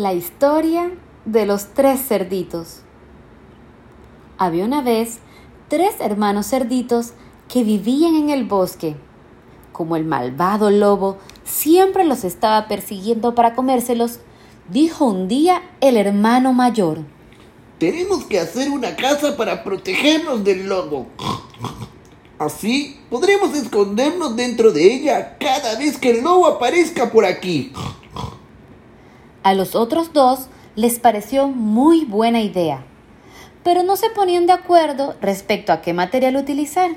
La historia de los tres cerditos. Había una vez tres hermanos cerditos que vivían en el bosque. Como el malvado lobo siempre los estaba persiguiendo para comérselos, dijo un día el hermano mayor. Tenemos que hacer una casa para protegernos del lobo. Así podremos escondernos dentro de ella cada vez que el lobo aparezca por aquí. A los otros dos les pareció muy buena idea, pero no se ponían de acuerdo respecto a qué material utilizar.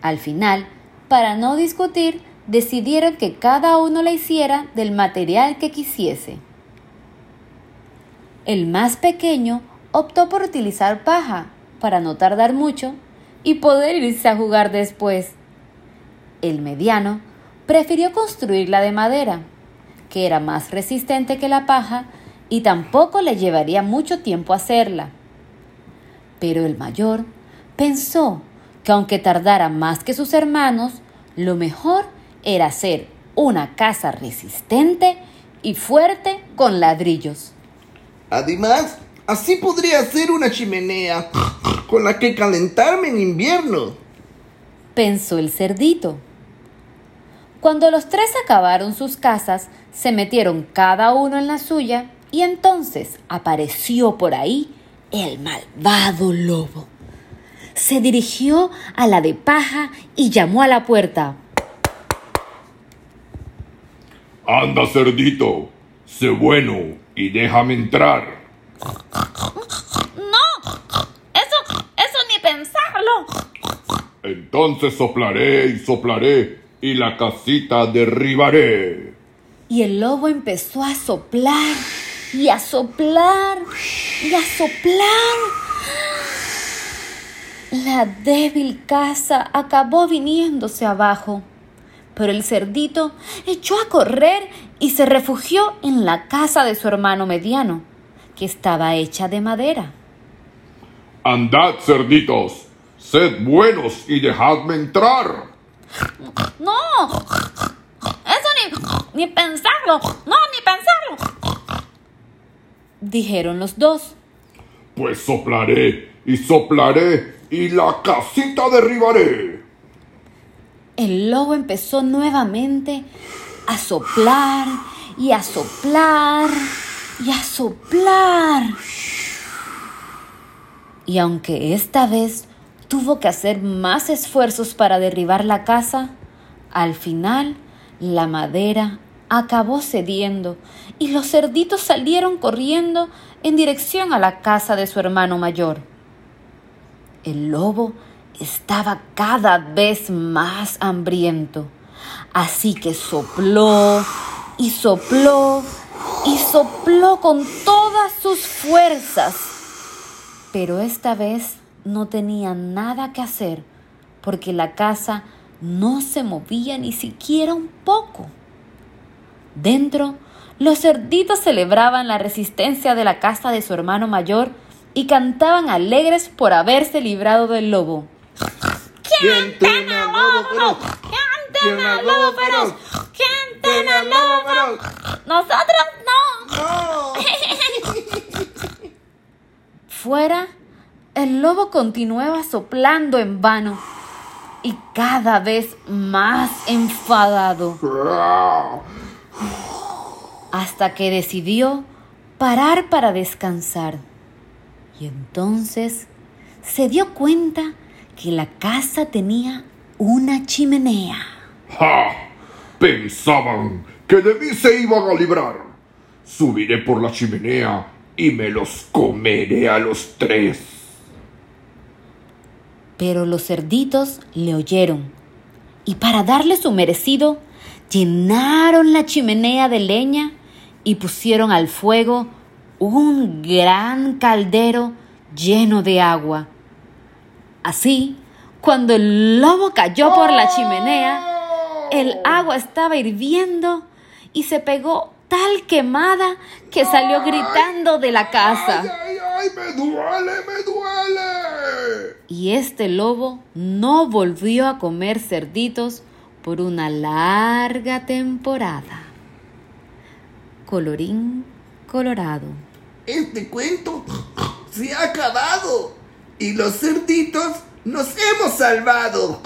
Al final, para no discutir, decidieron que cada uno la hiciera del material que quisiese. El más pequeño optó por utilizar paja para no tardar mucho y poder irse a jugar después. El mediano prefirió construirla de madera que era más resistente que la paja y tampoco le llevaría mucho tiempo hacerla. Pero el mayor pensó que aunque tardara más que sus hermanos, lo mejor era hacer una casa resistente y fuerte con ladrillos. Además, así podría hacer una chimenea con la que calentarme en invierno. Pensó el cerdito. Cuando los tres acabaron sus casas, se metieron cada uno en la suya y entonces apareció por ahí el malvado lobo. Se dirigió a la de paja y llamó a la puerta. Anda, cerdito, sé bueno y déjame entrar. No, eso, eso ni pensarlo. Entonces soplaré y soplaré y la casita derribaré. Y el lobo empezó a soplar y a soplar y a soplar. La débil casa acabó viniéndose abajo, pero el cerdito echó a correr y se refugió en la casa de su hermano mediano, que estaba hecha de madera. Andad, cerditos, sed buenos y dejadme entrar. No, eso ni, ni pensarlo, no, ni pensarlo. Dijeron los dos. Pues soplaré y soplaré y la casita derribaré. El lobo empezó nuevamente a soplar y a soplar y a soplar. Y aunque esta vez tuvo que hacer más esfuerzos para derribar la casa, al final la madera acabó cediendo y los cerditos salieron corriendo en dirección a la casa de su hermano mayor. El lobo estaba cada vez más hambriento, así que sopló y sopló y sopló con todas sus fuerzas. Pero esta vez no tenía nada que hacer porque la casa no se movía ni siquiera un poco. Dentro, los cerditos celebraban la resistencia de la casa de su hermano mayor y cantaban alegres por haberse librado del lobo. ¿Quién tiene al lobo feroz? ¿Quién tiene al lobo feroz? ¿Quién tiene al lobo feroz? Nosotros no. Fuera, el lobo continuaba soplando en vano y cada vez más enfadado. Hasta que decidió parar para descansar. Y entonces se dio cuenta que la casa tenía una chimenea. ¡Ja! Pensaban que de mí se iban a librar. Subiré por la chimenea y me los comeré a los tres. Pero los cerditos le oyeron y para darle su merecido, llenaron la chimenea de leña y pusieron al fuego un gran caldero lleno de agua. Así, cuando el lobo cayó por la chimenea, el agua estaba hirviendo y se pegó tal quemada que salió gritando de la casa. ¡Ay, ay, ay! ¡Me duele, me duele! Y este lobo no volvió a comer cerditos por una larga temporada. Colorín colorado. Este cuento se ha acabado y los cerditos nos hemos salvado.